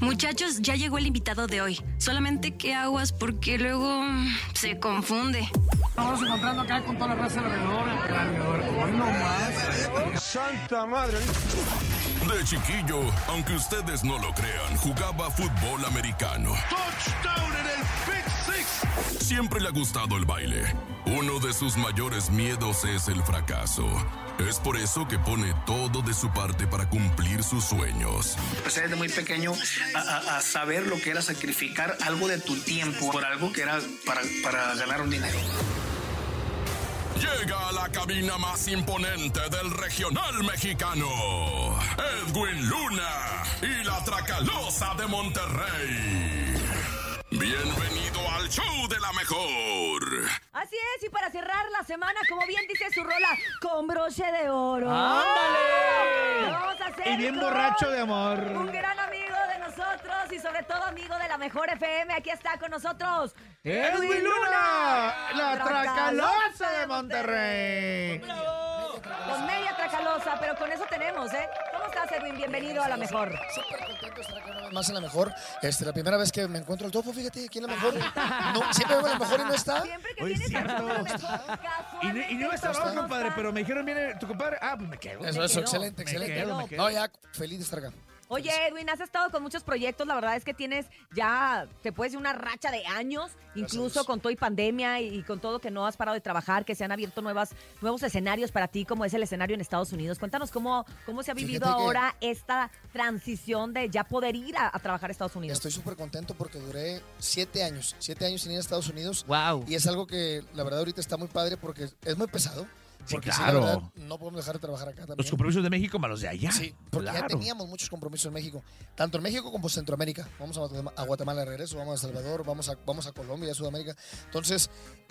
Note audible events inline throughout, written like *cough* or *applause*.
Muchachos, ya llegó el invitado de hoy. Solamente que aguas porque luego se confunde. Vamos encontrando acá con toda la raza alrededor, alrededor. Hoy no más. ¡Santa madre! De chiquillo, aunque ustedes no lo crean, jugaba fútbol americano. ¡Touchdown Siempre le ha gustado el baile. Uno de sus mayores miedos es el fracaso. Es por eso que pone todo de su parte para cumplir sus sueños. Empecé desde muy pequeño a, a- a saber lo que era sacrificar algo de tu tiempo por algo que era para, para ganar un dinero. Llega a la cabina más imponente del regional mexicano, Edwin Luna y la Tracalosa de Monterrey. Bienvenido al show de la mejor. Así es, y para cerrar la semana, como bien dice su rola, con broche de oro. ¡Ándale! Vamos a hacer Y bien borracho de amor. Un gran amigo de nosotros y sobre todo amigo de la mejor FM. Aquí está con nosotros. ¡Edwin Luna! ¡La Tracalosa de Monterrey! Con media tracalosa, pero con eso tenemos, ¿eh? ¿Cómo estás, Edwin? Bienvenido a la mejor. Súper contento de estar acá una vez más en la mejor. Este, la primera vez que me encuentro el topo, fíjate, aquí en la mejor. *laughs* No, siempre veo la mejor y no está. Siempre que Oye, vienes aquí cierto. a la mejor, Y, no- y a mal, compadre, pero me dijeron, viene tu compadre. Ah, pues me quedo. Eso, Me eso, quedo, excelente, me excelente. quedo, me quedo. No, ya feliz de estar acá. Oye, Edwin, has estado con muchos proyectos. La verdad es que tienes ya, te puedes decir, una racha de años, incluso con todo y pandemia y, y con todo que no has parado de trabajar, que se han abierto nuevas, nuevos escenarios para ti, como es el escenario en Estados Unidos. Cuéntanos cómo, cómo se ha vivido Fíjate que- ahora esta transición de ya poder ir a, a trabajar a Estados Unidos. Estoy súper contento porque duré siete años, siete años sin ir a Estados Unidos. Wow. Y es algo que la verdad ahorita está muy padre porque es muy pesado. Sí, Porque claro. la verdad, no podemos dejar de trabajar acá también. Los compromisos de México más los de allá. Sí, porque ya teníamos muchos compromisos en México, tanto en México como en Centroamérica. Vamos a Guatemala, de regreso, vamos a El Salvador, vamos a, vamos a Colombia, a Sudamérica. Entonces,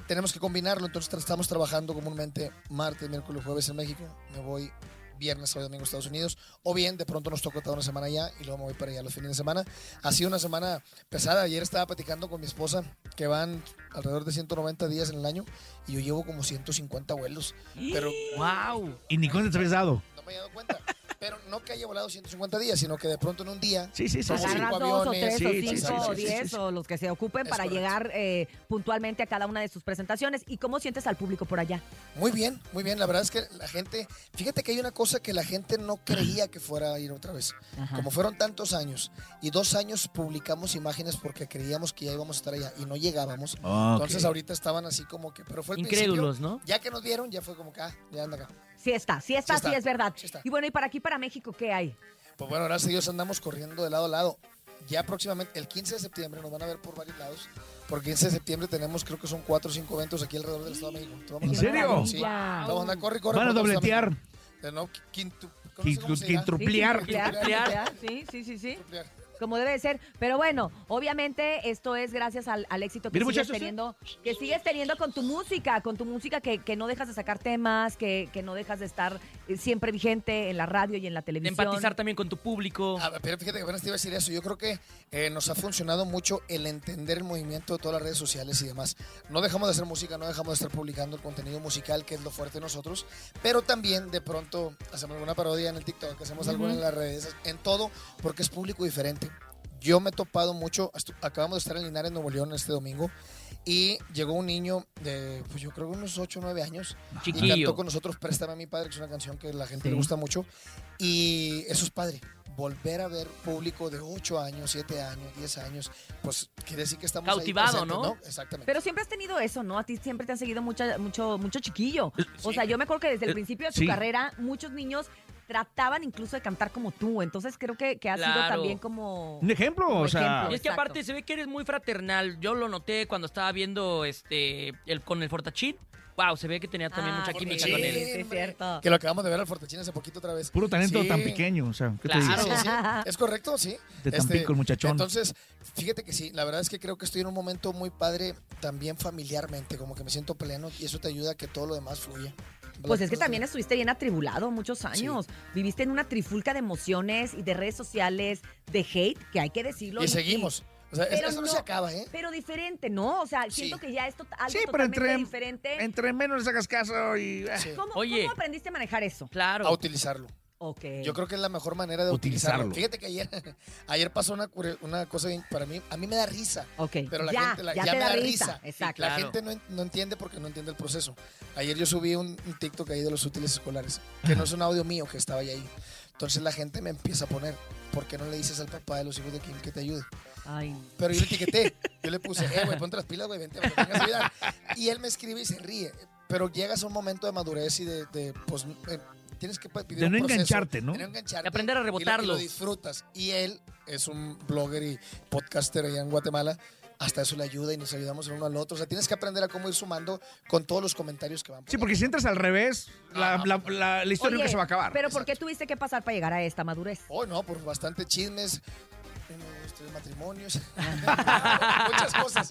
tenemos que combinarlo. Entonces, estamos trabajando comúnmente martes, miércoles, jueves en México. Me voy viernes, sábado y domingo Estados Unidos. O bien, de pronto nos toca toda una semana allá y luego me voy para allá los fines de semana. Ha sido una semana pesada. Ayer estaba platicando con mi esposa que van alrededor de 190 días en el año y yo llevo como 150 vuelos. Pero ¡Wow! Y ni cuenta te habías dado. no me he dado cuenta. Pero no que haya volado 150 días, sino que de pronto en un día Sí, sí, sí. Vamos sí. a ir. Agarras cinco dos o aviones. tres Sí, o cinco sí, o sí, sí, diez sí. o los que se ocupen Es para correcto. llegar eh, puntualmente a cada una de sus presentaciones. ¿Y cómo sientes al público por allá? Muy bien, muy bien. La verdad es que la gente, fíjate que hay una cosa que la gente no creía que fuera a ir otra vez. Como fueron tantos años y dos años publicamos imágenes porque creíamos que ya íbamos a estar allá y no llegábamos. Ok. Entonces ahorita estaban así como que, pero fue el Incrédulos, principio. ¿no? Ya que nos dieron, ya fue como que, ah, ya anda acá. Sí está, sí está, Sí es verdad. sí está. Y bueno, y para aquí, para México, ¿qué hay? Pues bueno, gracias a Dios andamos corriendo de lado a lado. Ya próximamente, el 15 de septiembre, nos van a ver por varios lados. Por 15 de septiembre tenemos, creo que son cuatro o cinco eventos aquí alrededor del Estado de México. Entonces, vamos ¿En serio? Sí. Ya. Vamos a andar, corre. Van a el dobletear. No, quintu, no sé cómo se dirá. Quintrupliar. Sí, Sí, sí, sí. Como debe de ser. Pero bueno, obviamente esto es gracias al, al éxito que sigues, muchachos, ¿eh? teniendo, que sigues teniendo con tu música, con tu música que, que no dejas de sacar temas, que, que no dejas de estar eh, siempre vigente en la radio y en la De televisión. empatizar también con tu público. Ah, pero fíjate que apenas te iba a decir eso. Yo creo que eh, nos ha funcionado mucho el entender el movimiento de todas las redes sociales y demás. No dejamos de hacer música, no dejamos de estar publicando el contenido musical, que es lo fuerte de nosotros, pero también de pronto hacemos alguna parodia en el TikTok, hacemos algo en las redes, en todo, porque es público diferente. Yo me he topado mucho, acabamos de estar en Linares, Nuevo León, este domingo, y llegó un niño de, pues yo creo unos 8 o 9 años, y Chiquillo. cantó con nosotros Préstame a mi padre, que es una canción que la gente Sí. le gusta mucho. Y eso es padre. Volver a ver público de 8 años, 7 años, 10 años, pues quiere decir que estamos Cautivado, presentes, ¿no? Exactamente. Pero siempre has tenido eso, ¿no? A ti siempre te han seguido mucha, mucho, mucho chiquillo. O Sí. sea, yo me acuerdo que desde el Eh, principio de tu sí. carrera, muchos niños trataban incluso de cantar como tú. Entonces creo que, que ha sido también como... Un ejemplo, Como o sea. ejemplo. Y es que Exacto. aparte se ve que eres muy fraternal. Yo lo noté cuando estaba viendo este el con el Fortachín. Wow, se ve que tenía también Ah, mucha química sí, con él. sí, es cierto. que lo acabamos de ver al Fortachín hace poquito otra vez. Puro talento Sí. tan pequeño, o sea, ¿qué te Claro. digo? Sí, sí, es correcto, sí. De Este, Tampico, el muchachón. Entonces, fíjate que sí, la verdad es que creo que estoy en un momento muy padre también familiarmente, como que me siento pleno y eso te ayuda a que todo lo demás fluya. Pues es que también estuviste bien atribulado muchos años. Viviste en una trifulca de emociones y de redes sociales, de hate, que hay que decirlo. Y seguimos. O sea, Pero eso no, no- se acaba, ¿eh? Pero diferente, ¿no? O sea, siento Sí. que ya es to- algo Sí, pero totalmente entre, diferente. entre menos le sacas caso y. eh, Sí. ¿Cómo, Oye. cómo aprendiste a manejar eso? Claro. A utilizarlo. Ok. Yo creo que es la mejor manera de Utilizarlo. utilizarlo. Fíjate que ayer, *laughs* ayer pasó una, una cosa bien, para mí, a mí me da risa. Ok, Pero la ya, gente la- ya ya te me da risa. risa. Exacto. La Claro. gente no, no entiende porque no entiende el proceso. Ayer yo subí un, un TikTok ahí de los útiles escolares, que no es un audio mío, que estaba ahí. Entonces la gente me empieza a poner, ¿por qué no le dices al papá de los hijos de Kim que te ayude? Ay, Pero yo le etiqueté, yo le puse, eh, güey, ponte las pilas, güey, vente, me vengas a ayudar. Y él me escribe y se ríe. Pero llegas a un momento de madurez y de, de, pues, eh, tienes que vivir De un no proceso, engancharte, ¿no? de no engancharte. De aprender a y lo- y lo, disfrutas. Y él es un blogger y podcaster allá en Guatemala. Hasta eso le ayuda y nos ayudamos el uno al otro. O sea, tienes que aprender a cómo ir sumando con todos los comentarios que van. Sí, porque si entras al revés, la, la, la- la historia Oye, nunca se va a acabar. Pero ¿por qué tuviste que pasar para llegar a esta madurez? Oh, no, por bastante chismes, uno, dos, tres matrimonios, *laughs* *laughs* muchas cosas.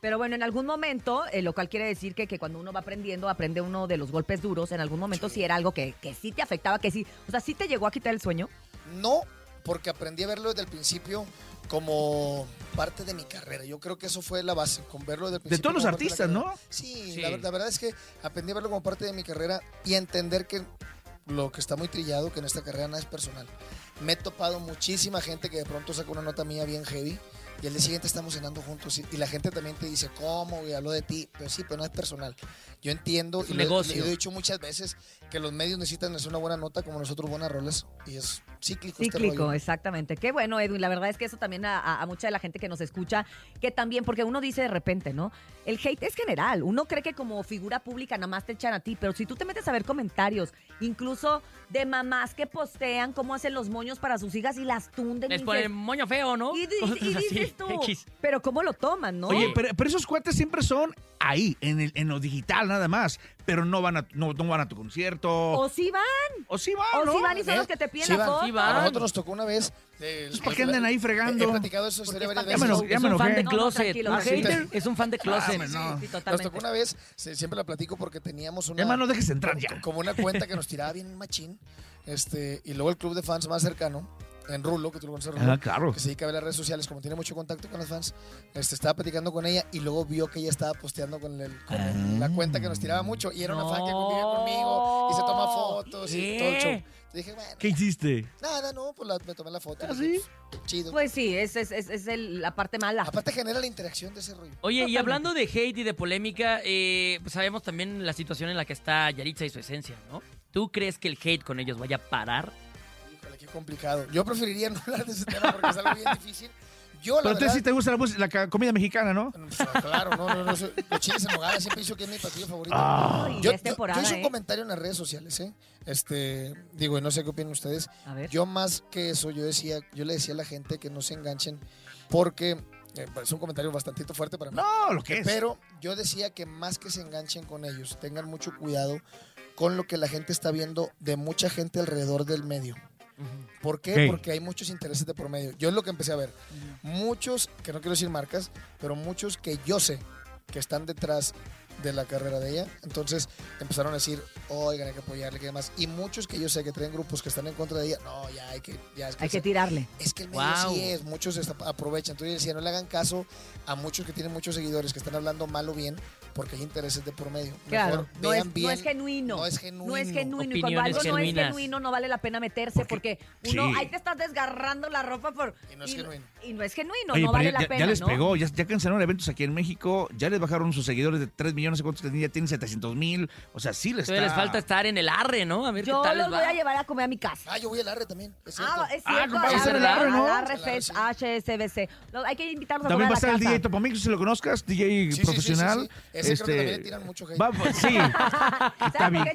Pero bueno, en algún momento, eh, lo cual quiere decir que, que cuando uno va aprendiendo, aprende uno de los golpes duros. En algún momento sí, era algo que, que sí te afectaba, que sí. O sea, sí te llegó a quitar el sueño. No, porque aprendí a verlo desde el principio como parte de mi carrera. Yo creo que eso fue la base, con verlo desde el De principio. todos los de artistas. ¿no? Sí, Sí. La, la verdad es que aprendí a verlo como parte de mi carrera y entender que lo que está muy trillado, que en esta carrera nada es personal. Me he topado muchísima gente que de pronto saca una nota mía bien heavy y el día siguiente estamos cenando juntos y, y la gente también te dice, ¿cómo? Y hablo de ti. Pero sí, pero no es personal. Yo entiendo Es y un lo, negocio. lo he dicho muchas veces que los medios necesitan hacer una buena nota como nosotros buenas rolas y es cíclico. este Cíclico, rollo. exactamente. Qué bueno, Edwin. La verdad es que eso también a mucha de la gente que nos escucha, que también, porque uno dice de repente, ¿no? El hate es general. Uno cree que como figura pública nada más te echan a ti, pero si tú te metes a ver comentarios, incluso de mamás que postean cómo hacen los moños para sus hijas y las tunden. Les ponen dices- moño feo, ¿no? y, y dices tú, X. pero ¿cómo lo toman, no? Oye, pero, pero esos cuates siempre son ahí, en, el, en lo digital nada más. Pero no van a, no, no van a tu concierto. o sí van, O sí van, o ¿no? sí van y son ¿Eh? los que te piden Sí la van, foto. sí van. A nosotros nos tocó una vez. eh, ¿para qué andan ahí fregando? He, he platicado eso historia varias es Ya me veces. Es un fan de closet. es un fan de closet. Ah, no. Sí, Nos tocó una vez, siempre la platico porque teníamos una. No dejes entrar ya. Como una cuenta que nos tiraba bien machín. Este, y luego el club de fans más cercano, en Rulo, que tú lo conoces, Rulo, Ah, claro. que se dedica a ver las redes sociales, como tiene mucho contacto con los fans, este, estaba platicando con ella y luego vio que ella estaba posteando con, el- con el- la cuenta que nos tiraba mucho y era una fan que convivía conmigo y se toma fotos y todo el show. ¿Qué? Dije, bueno, ¿Qué hiciste? nada, no, pues la- me tomé la foto. ¿Ah, sí? pues, Chido. Pues sí, es, es, es, es el- la parte mala. Aparte genera la interacción de ese rollo. Oye, y hablando de hate y de polémica, eh, pues sabemos también la situación en la que está Yaritza y su esencia, ¿no? ¿Tú crees que el hate con ellos vaya a parar? Complicado. Yo preferiría *laughs* no hablar de ese tema porque es algo bien *laughs* difícil. Yo, la Pero verdad, sí te gusta la, la comida mexicana, ¿no? o sea, Claro, no, no, no. soy- Los chiles en nogada siempre hizo que es mi platillo favorito. Ay, yo, es yo- temporada, yo hice un ¿eh? comentario en las redes sociales, ¿eh? Este, digo, y no sé qué opinan ustedes. A ver. Yo más que eso, yo decía, yo le decía a la gente que no se enganchen porque eh, es un comentario bastante fuerte para mí. No, lo que es. Pero yo decía que más que se enganchen con ellos, tengan mucho cuidado con lo que la gente está viendo de mucha gente alrededor del medio. ¿Por qué? Porque hay muchos intereses de por medio. Yo es lo que empecé a ver. Muchos, que no quiero decir marcas, pero muchos que yo sé que están detrás de la carrera de ella. Entonces empezaron a decir, oigan, hay que apoyarle, que demás. Y muchos que yo sé que traen grupos que están en contra de ella, no, ya hay que... Ya es que Hay que tirarle. es que el medio Wow. sí es, muchos aprovechan. Entonces yo decía, no le hagan caso a muchos que tienen muchos seguidores que están hablando mal o bien, porque hay intereses de por medio. Claro, Mejor no vean es, bien. no es genuino. No es genuino. No es genuino. Y cuando algo no es genuinas. genuino, no vale la pena meterse porque, uno, Sí. ahí te estás desgarrando la ropa por. Y no es genuino. Y no es genuino, Oye, no vale ya, la pena. ya les ¿no? pegó, ya, ya cancelaron eventos aquí en México, ya les bajaron sus seguidores de 3 millones, sé cuántos tenían, ya tienen 700 mil, o sea, sí les está... les falta estar en el arre, ¿no? A ver Yo qué tal los les voy va. a llevar a comer a mi casa. Ah, yo voy al arre también. Es cierto. Ah, es Ah, cierto. compadre, al verdad, Arre- ¿no? al Arre Fest. HSBC. Hay que invitarlos a También va comer a estar a el la DJ casa. Topomix, si lo conozcas, DJ Sí, sí, sí, profesional. Ese creo que también le tiran mucho hate. va- pues, sí, *laughs* está ¿Sabes bien,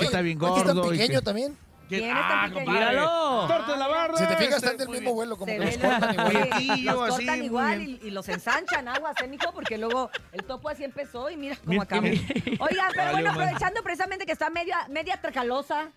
está bien está gordo. y pequeño que- también. ¿Quién está ah, pequeño? Míralo. Torta la barra. Si te fijas, este, están del mismo vuelo, como que los cortan igual. los cortan igual y, los ensanchan aguas, ¿eh, mijo? Porque luego el topo así empezó y mira cómo acabó. Oigan, pero bueno, aprovechando precisamente que está media, media tracalosa.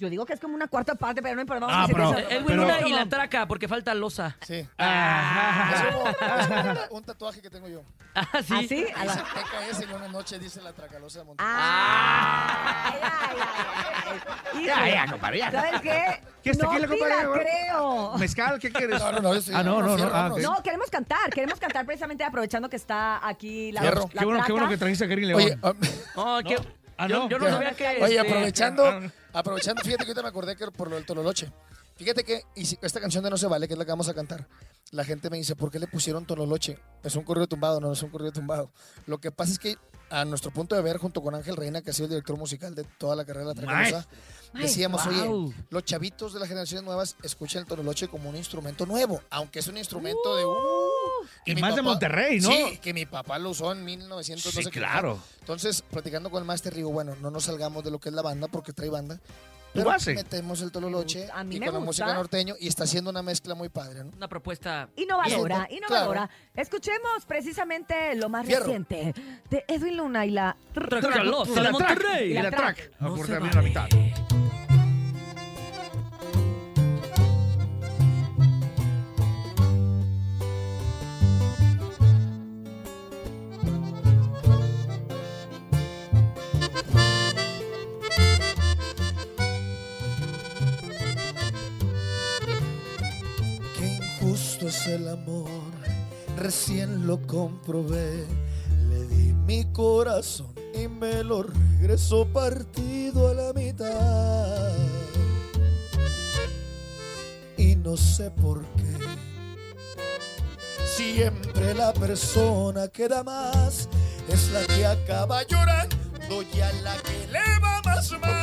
Yo digo que es como una cuarta parte, pero no importa. Vamos Ah, a decir pero- eso. Edwin Pero- Luna y la traca, porque falta losa. Sí. Ah, Es como, *laughs* es como una- un tatuaje que tengo yo. Ah, sí. ¿Ah, sí? A la- Dice TKS y una noche dice la tracalosa de Monterrey. Ah, ay, ay, ay, ay. Ya, ya, compadre, ya. ¿Sabes qué? ¿Qué está no aquí la compadre? la creo. ¿Mezcal? ¿Qué quieres? No, no, no, Ah, no, no, no. Ah, vámonos. ok. No, queremos cantar, queremos cantar precisamente aprovechando que está aquí la, la Qué bueno, qué traca. bueno que trajiste a Karim León. Oye, ah, Oh, qué- Ah, Yo, no. yo no Ya. sabía que. Oye, este, aprovechando, ah. aprovechando, fíjate que ahorita me acordé que por lo del Tololoche. Fíjate que y si- esta canción de No se vale, que es la que vamos a cantar, la gente me dice, ¿por qué le pusieron Tololoche? Es un corrido tumbado, no es un corrido tumbado. Lo que pasa es que a nuestro punto de ver, junto con Ángel Reina, que ha sido el director musical de toda la carrera de la Tracalosa, decíamos, Wow. oye, los chavitos de las generaciones nuevas escuchan el Tololoche como un instrumento nuevo, aunque es un instrumento de... Uh, Y más de Monterrey, ¿no? Sí, que mi papá lo usó en 1900. Sí, claro. Entonces, platicando con el máster, digo, bueno, no nos salgamos de lo que es la banda, porque trae banda. Pero metemos el tololoche A mí y me con la música norteño y está haciendo una mezcla muy padre, ¿no? Una propuesta. Innovadora, Bien, innovadora. Escuchemos precisamente lo más Fierro. reciente de Edwin Luna y la... Tracalosa de. Monterrey. Y la La track. por también la mitad. El amor, recién lo comprobé. Le di mi corazón y me lo regresó partido a la mitad. Y no sé por qué. Siempre la persona que da más es la que acaba llorando y a la que le va más mal.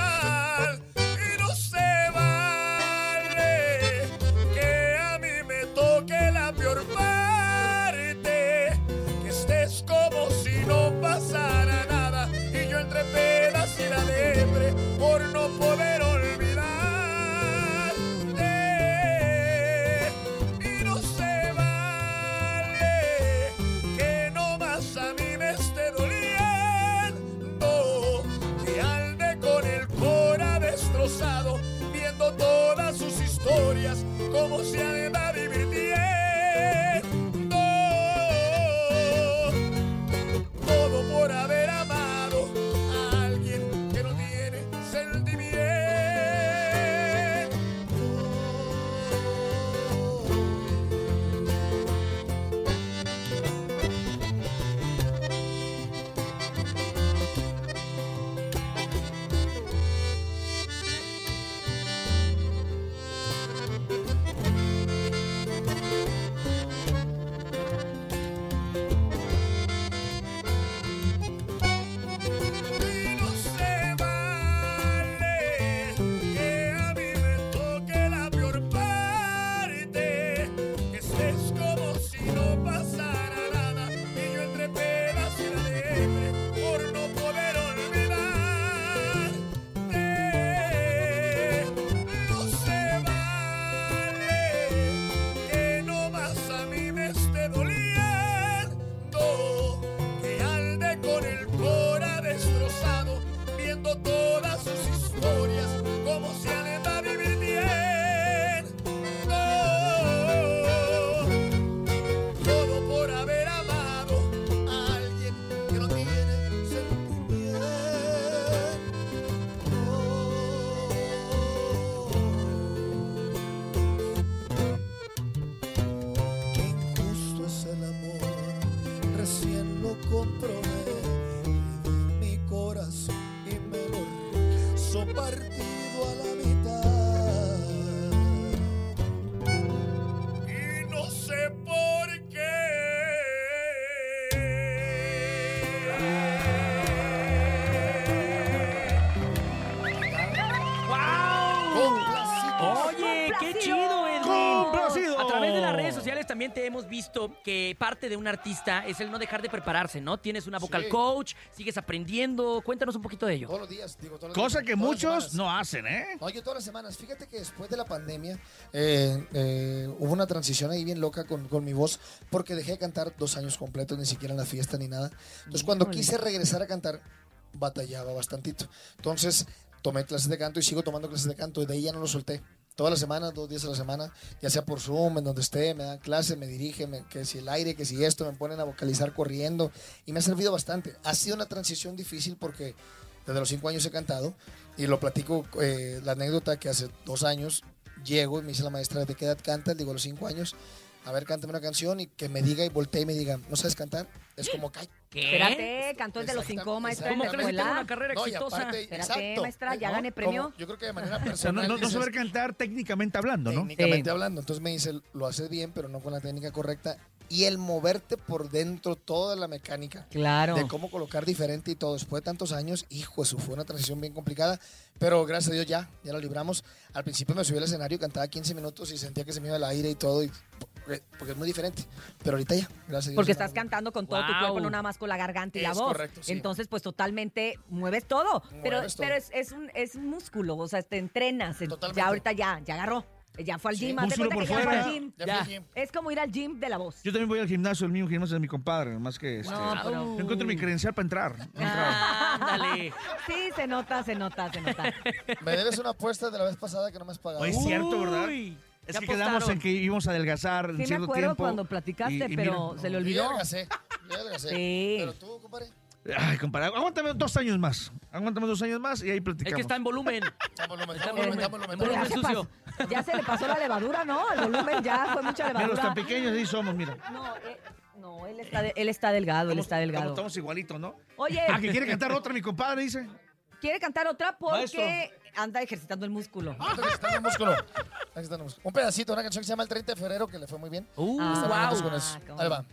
Través de las redes sociales también te hemos visto que parte de un artista es el no dejar de prepararse, ¿no? Tienes una vocal Sí. coach, sigues aprendiendo. Cuéntanos un poquito de ello. Todos los días, digo, todos los Cosa días, que todas muchos no hacen, ¿eh? No, yo todas las semanas. Fíjate que después de la pandemia eh, eh, hubo una transición ahí bien loca con, con mi voz porque dejé de cantar dos años completos, ni siquiera en la fiesta ni nada. Entonces cuando quise regresar a cantar, batallaba bastantito. Entonces tomé clases de canto y sigo tomando clases de canto y de ahí ya no lo solté. Todas las semanas, dos días a la semana, ya sea por Zoom, en donde esté, me dan clases, me dirigen, que si el aire, que si esto, me ponen a vocalizar corriendo y me ha servido bastante. Ha sido una transición difícil porque desde los cinco años he cantado y lo platico, eh, la anécdota que hace dos años llego y me dice la maestra, ¿de qué edad cantas? Digo, los cinco años. A ver, cántame una canción y que me diga y voltee y me diga, ¿no sabes cantar? Es como, "Ay, ¿Qué? Espérate, cantó el de los cinco, maestra. ¿Cómo la crees que tengo escuela. una carrera No, y exitosa? aparte, Espérate, exacto, maestra, ya ¿no? gané Como- premio. yo creo que de manera O sea, no, personal. no- no dices, saber cantar técnicamente hablando, ¿no? técnicamente Sí. hablando. Entonces me dice, lo haces bien, pero no con la técnica correcta. Y el moverte por dentro, toda la mecánica Claro. de cómo colocar diferente y todo. Después de tantos años, hijo, eso fue una transición bien complicada. Pero gracias a Dios ya, ya lo libramos. Al principio me subí al escenario, cantaba 15 minutos y sentía que se me iba el aire y todo. y- porque, porque es muy diferente. Pero ahorita ya, gracias a Dios. Porque estás cantando con todo tu Wow. cuerpo, no nada más con la garganta y la Es voz. correcto, sí. Entonces, pues totalmente mueves todo. pero Mueves todo. pero es, es un, es un músculo, o sea, te entrenas. en- Totalmente. Ya ahorita ya, ya agarró. Ya fue al Sí. gym. haz de Músculo cuenta por que ya fue al gym. Ya Ya. fui al gym. Es como ir al gym de la voz. Yo también voy al gimnasio, el mismo gimnasio de mi compadre, más que este. No, pero- No encuentro mi credencial para entrar. no entraba. Ándale. Sí, se nota, se nota, se nota. Me debes una apuesta de la vez pasada que no me has pagado. Oye, es cierto, ¿verdad? Uy, Es ¿qué que quedamos en que íbamos a adelgazar en Sí me cierto acuerdo tiempo. cuando platicaste, y- y pero mira, se le olvidó. adelgacé, adelgacé. Sí. Pero tú, compadre, Ay, compadre, aguántame dos años más. Aguántame dos años más y ahí Es platicamos. que está en volumen. está en volumen, Está está en volumen, está en en volumen. Pero ya, volumen se sucio. pasó- ya se le pasó la levadura, ¿no? El volumen ya fue mucha Mira, los levadura. tan pequeños ahí somos, mira. No, eh, no él, está de- él está delgado, él está delgado. Estamos igualitos, ¿no? Oye, Ah, que quiere cantar otra, mi compadre, dice. Quiere cantar otra porque Maestro. anda ejercitando el músculo. Está en el músculo. Aquí está en el músculo. Un pedacito, una canción que se llama El 30 de febrero, que le fue muy bien. Uh, Ah, wow. con eso. cómo Ahí va.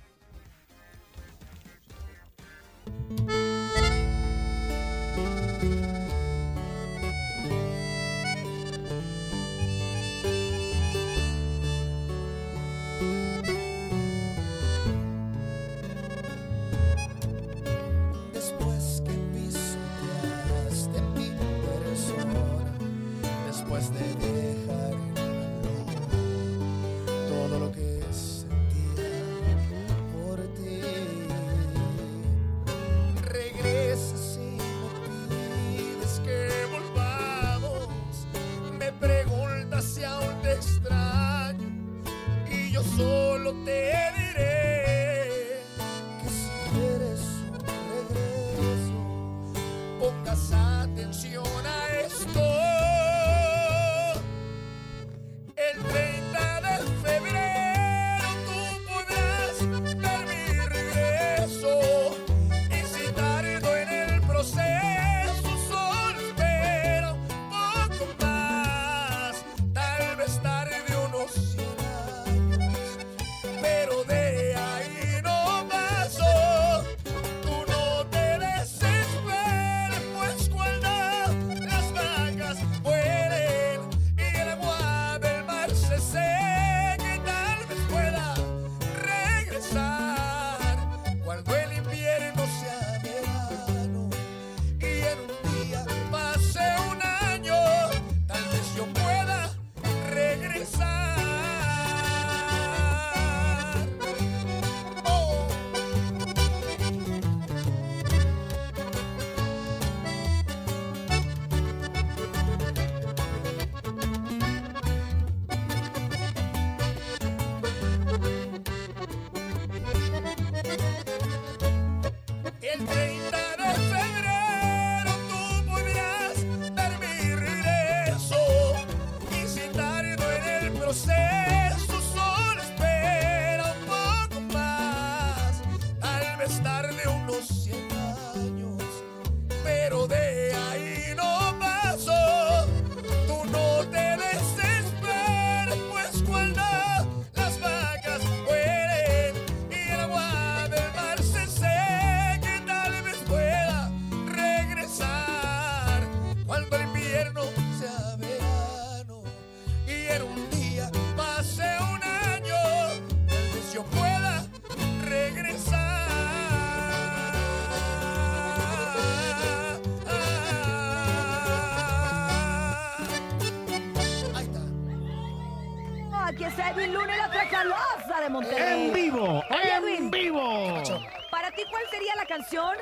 De Monterrey. ¡En vivo! Oye, ¡En Edwin. vivo! Para ti, ¿cuál sería la canción?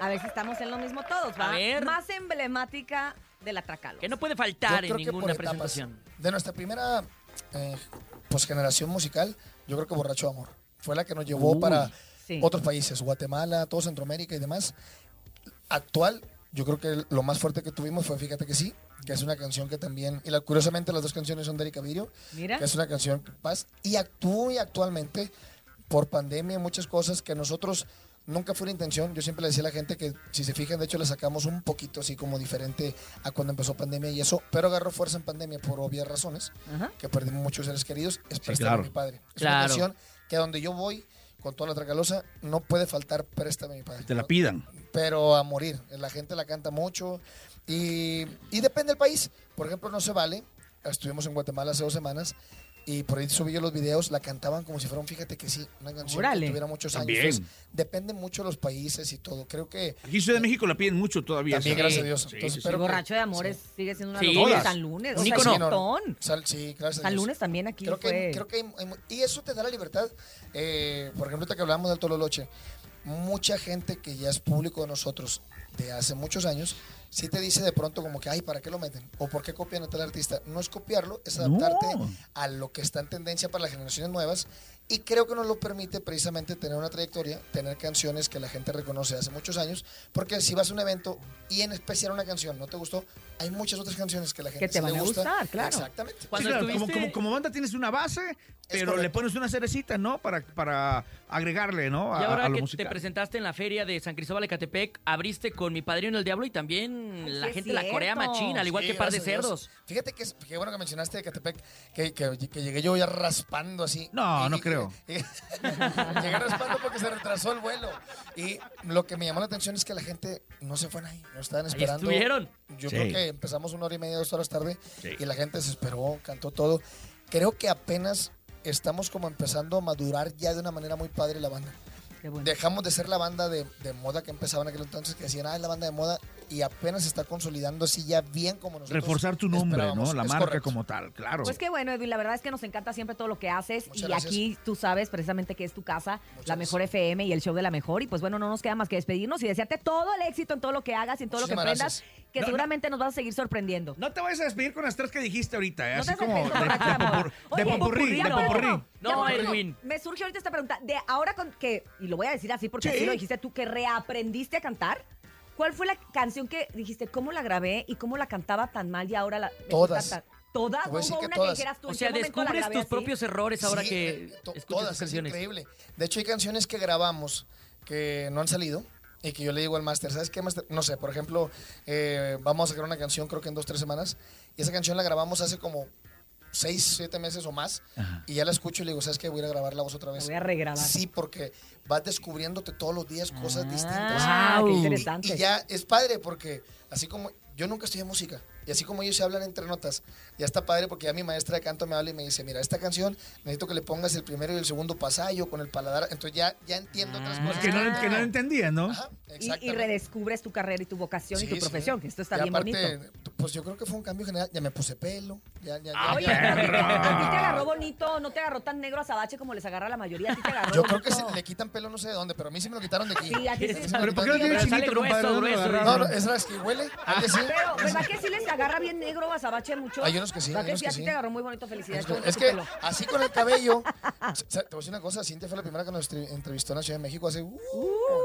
A ver si estamos en lo mismo todos, ¿va? A ver. Más emblemática de la Tracalosa. Que no puede faltar en ninguna etapas. presentación. De nuestra primera eh, pues, generación musical, yo creo que Borracho Amor. Fue la que nos llevó Uy, para sí. otros países, Guatemala, todo Centroamérica y demás. Actual, yo creo que lo más fuerte que tuvimos fue, fíjate que sí, que es una canción que también, y la- curiosamente las dos canciones son de Erika Virio, Mira. que es una canción paz, y actúa y actualmente por pandemia muchas cosas que nosotros nunca fue una intención, yo siempre le decía a la gente que si se fijan, de hecho le sacamos un poquito así como diferente a cuando empezó pandemia y eso, pero agarró fuerza en pandemia por obvias razones, Ajá. que perdimos muchos seres queridos, es Préstame claro. mi padre. Es Claro. una canción que a donde yo voy, con toda la tracalosa, no puede faltar Préstame mi padre. Te la pidan. pero a morir. La gente la canta mucho y, y depende del país. Por ejemplo, no se vale. Estuvimos en Guatemala hace dos semanas y por ahí subí yo los videos, la cantaban como si fuera un fíjate que sí, una canción Órale. que tuviera muchos años. Entonces, depende mucho de los países y todo. Creo que Aquí en Ciudad de México la piden mucho todavía. también, esa. gracias a Dios. Sí, Entonces, sí, sí. pero El que- borracho de amores sí. sigue siendo una Sí. locura. San Lunes, Un o sea. Sal- sí, gracias a San. Lunes también aquí Creo que, fue... hay- creo que hay- hay y eso te da la libertad. Eh, por ejemplo, ahorita que hablamos del Tololoche, mucha gente que ya es público de nosotros de hace muchos años, sí te dice de pronto como que, ay, ¿para qué lo meten? ¿O por qué copian a tal artista? No es copiarlo, es adaptarte No. a lo que está en tendencia para las generaciones nuevas. Y creo que nos lo permite precisamente tener una trayectoria, tener canciones que la gente reconoce hace muchos años, porque si vas a un evento y en especial una canción no te gustó, hay muchas otras canciones que la gente Que te van le a gusta. gustar, claro. Exactamente. Sí, claro, como, como, como banda tienes una base, pero le pones una cerecita, ¿no? Para, para agregarle, ¿no? A, Y ahora a lo que musical. te presentaste en la feria de San Cristóbal de Catepec, abriste con Mi Padrino el Diablo y también Ay, la gente la corea machina, al igual Sí, que Par de Dios. Cerdos. Fíjate que es, qué bueno que mencionaste de Catepec, que, que, que llegué yo ya raspando así. No, Y- no creo. *laughs* y- llegué raspando porque se retrasó el vuelo. Y lo que me llamó la atención es que la gente no se fue ahí, no estaban Ahí esperando. estuvieron. Yo Sí. creo que empezamos una hora y media, dos horas tarde Sí. y la gente se esperó, cantó todo. Creo que apenas estamos como empezando a madurar ya de una manera muy padre la banda. Bueno. Dejamos de ser la banda de, de moda que empezaba en aquel entonces, que decían, ah, es la banda de moda, y apenas se está consolidando así ya bien como nosotros. Reforzar tu nombre. ¿no? La Es marca correcto. como tal, claro. Pues qué bueno, Edwin. La verdad es que nos encanta siempre todo lo que haces. Muchas y gracias. aquí tú sabes precisamente que es tu casa, Muchas la gracias. mejor FM y el show de la mejor. Y pues bueno, no nos queda más que despedirnos y desearte todo el éxito en todo lo que hagas y en todo lo que gracias. Que No, seguramente nos vas a seguir sorprendiendo. No te vayas a despedir con las tres que dijiste ahorita, ¿eh? No Así te como de, de, de popurrí, de no, popurrí. no, Edwin. Me surge ahorita esta pregunta. De ahora con que, y lo voy a decir así porque Sí. así lo dijiste tú, que reaprendiste a cantar. ¿Cuál fue la canción que dijiste, cómo la grabé y cómo la cantaba tan mal y ahora la... Todas. tan- ¿Todas? ¿Hubo que una todas. que dijeras tú, O ¿en sea, descubres tus así? propios errores ahora Sí, que eh, to- escuchas todas, es canciones. increíble. De hecho, hay canciones que grabamos que no han salido y que yo le digo al máster, ¿sabes qué, máster? No sé, por ejemplo, eh, vamos a sacar una canción creo que en dos, tres semanas y esa canción la grabamos hace como seis, siete meses o más y ya la escucho y le digo, ¿sabes qué? Voy a ir a grabar la voz otra La vez. voy a regrabar. Sí, porque vas descubriéndote todos los días cosas distintas. Ah, qué Wow. Y- interesante. Y, ya es padre porque así como yo nunca estudié música y así como ellos se hablan entre notas, ya está padre porque ya mi maestra de canto me habla y me dice, mira, esta canción necesito que le pongas el primero y el segundo pasallo con el paladar, entonces ya, ya entiendo otras Ah. cosas. Que no, que no entendía, ¿no? Ajá, Y, redescubres tu carrera y tu vocación y tu sí. profesión, que esto está Y bien aparte, bonito. Pues yo creo que fue un cambio general, ya me puse pelo, ya, ya, Ah, ya- Oye, ya- pero a ti te- agarró bonito, no te agarró tan negro a Sabache como les agarra a la mayoría, a ti te agarró Yo creo que le quitan pelo no sé de dónde, pero a mí sí me lo quitaron de aquí. Sí, a ti sí. Pero ¿por qué no. No, no, es que huele. Pero, ¿verdad que sí les agarra bien negro a Sabache mucho? Hay unos que sí, ¿Verdad hay que unos sí? que A ti sí. te agarró muy bonito, felicidades. Es es que así con el cabello. o sea, Te voy a decir una cosa: Cintia fue la primera que nos entrevistó en la Ciudad de México hace. uh,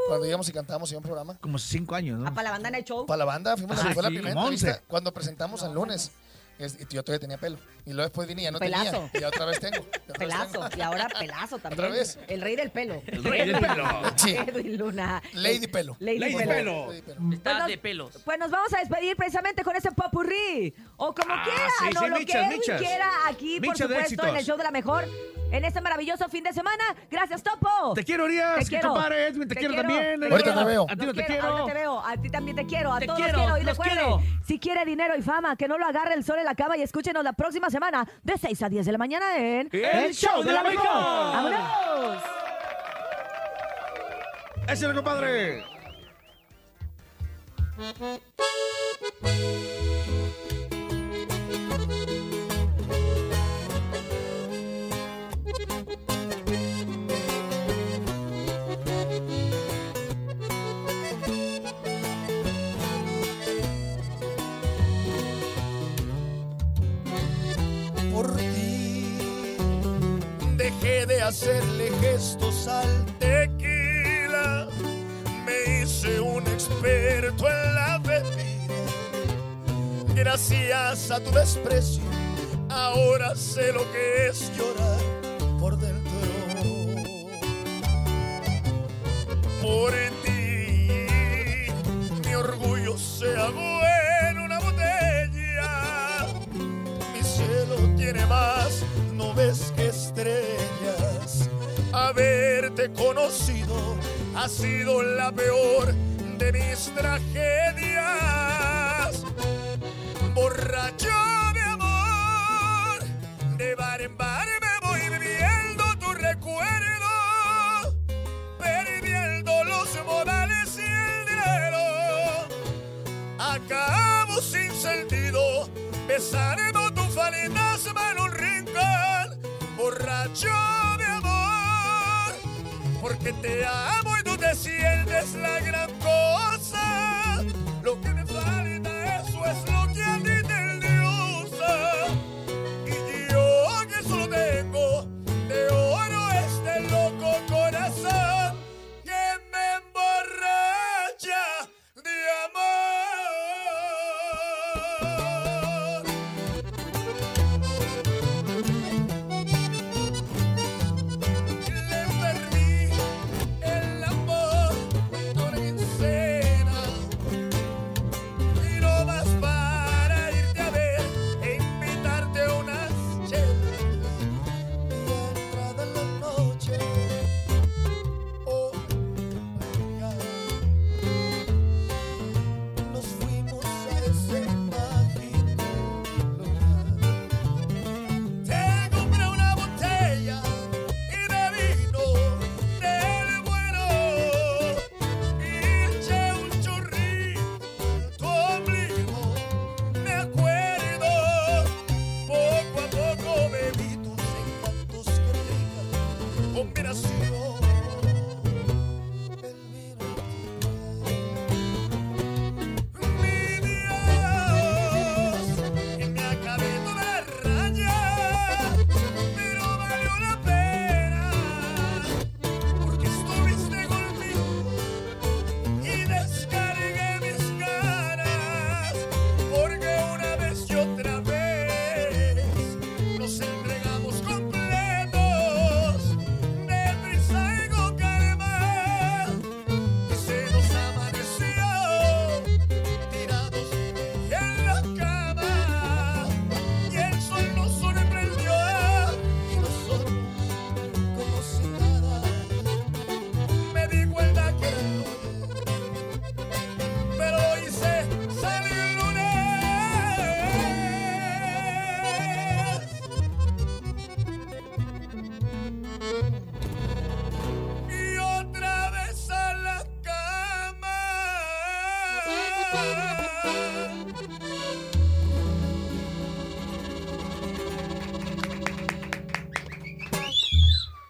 cuando íbamos y cantábamos en un programa. Como cinco años, ¿no? Ah, para la banda en el show. Para la banda, fuimos Ah, fue la sí, primera como entrevista once. cuando presentamos al lunes. Es- y yo todavía tenía pelo. Y luego después vine y ya no Pelazo. tenía. Y ya otra vez tengo. Vez Pelazo. tengo. Y ahora pelazo también. ¿Otra vez? El rey del pelo. El rey del pelo. Sí. Edwin Luna. Lady Pelo. Lady, Lady Pelo. Pelo. Lady Pelo. Pues Está nos- de pelos. Pues nos vamos a despedir precisamente con ese popurrí. O como Ah, quiera, sí, no sí, lo michas, que michas. quiera aquí, por Michas supuesto, en el show de la mejor. En este maravilloso fin de semana. Gracias, Topo. Te quiero, Urias. Te que quiero. compadre Edwin, te, Te quiero, quiero, también. te Ahorita te veo. A ti no te quiero, ahorita te veo. A ti también te quiero. A Te todos quiero, los quiero. Y los recuerde, quiero. si quiere dinero y fama, que no lo agarre el sol en la cama y escúchenos la próxima semana de 6 a 10 de la mañana en El Show de la Mejor. ¡Vámonos! Ese es el compadre. Hacerle gestos al tequila. Me hice un experto en la bebida. gracias a tu desprecio, ahora sé lo que es llorar por dentro. Por ti, mi orgullo se ahogó en una botella. Mi cielo tiene más nubes que estrellas. Haberte conocido ha sido la peor de mis tragedias. Borracho de amor, de bar en bar me voy viviendo tu recuerdo, perdiendo los modales y el dinero. Acabo sin sentido, besando tu fantasma en un rincón, borracho de amor, porque te amo y tú te sientes la gran cosa. Lo que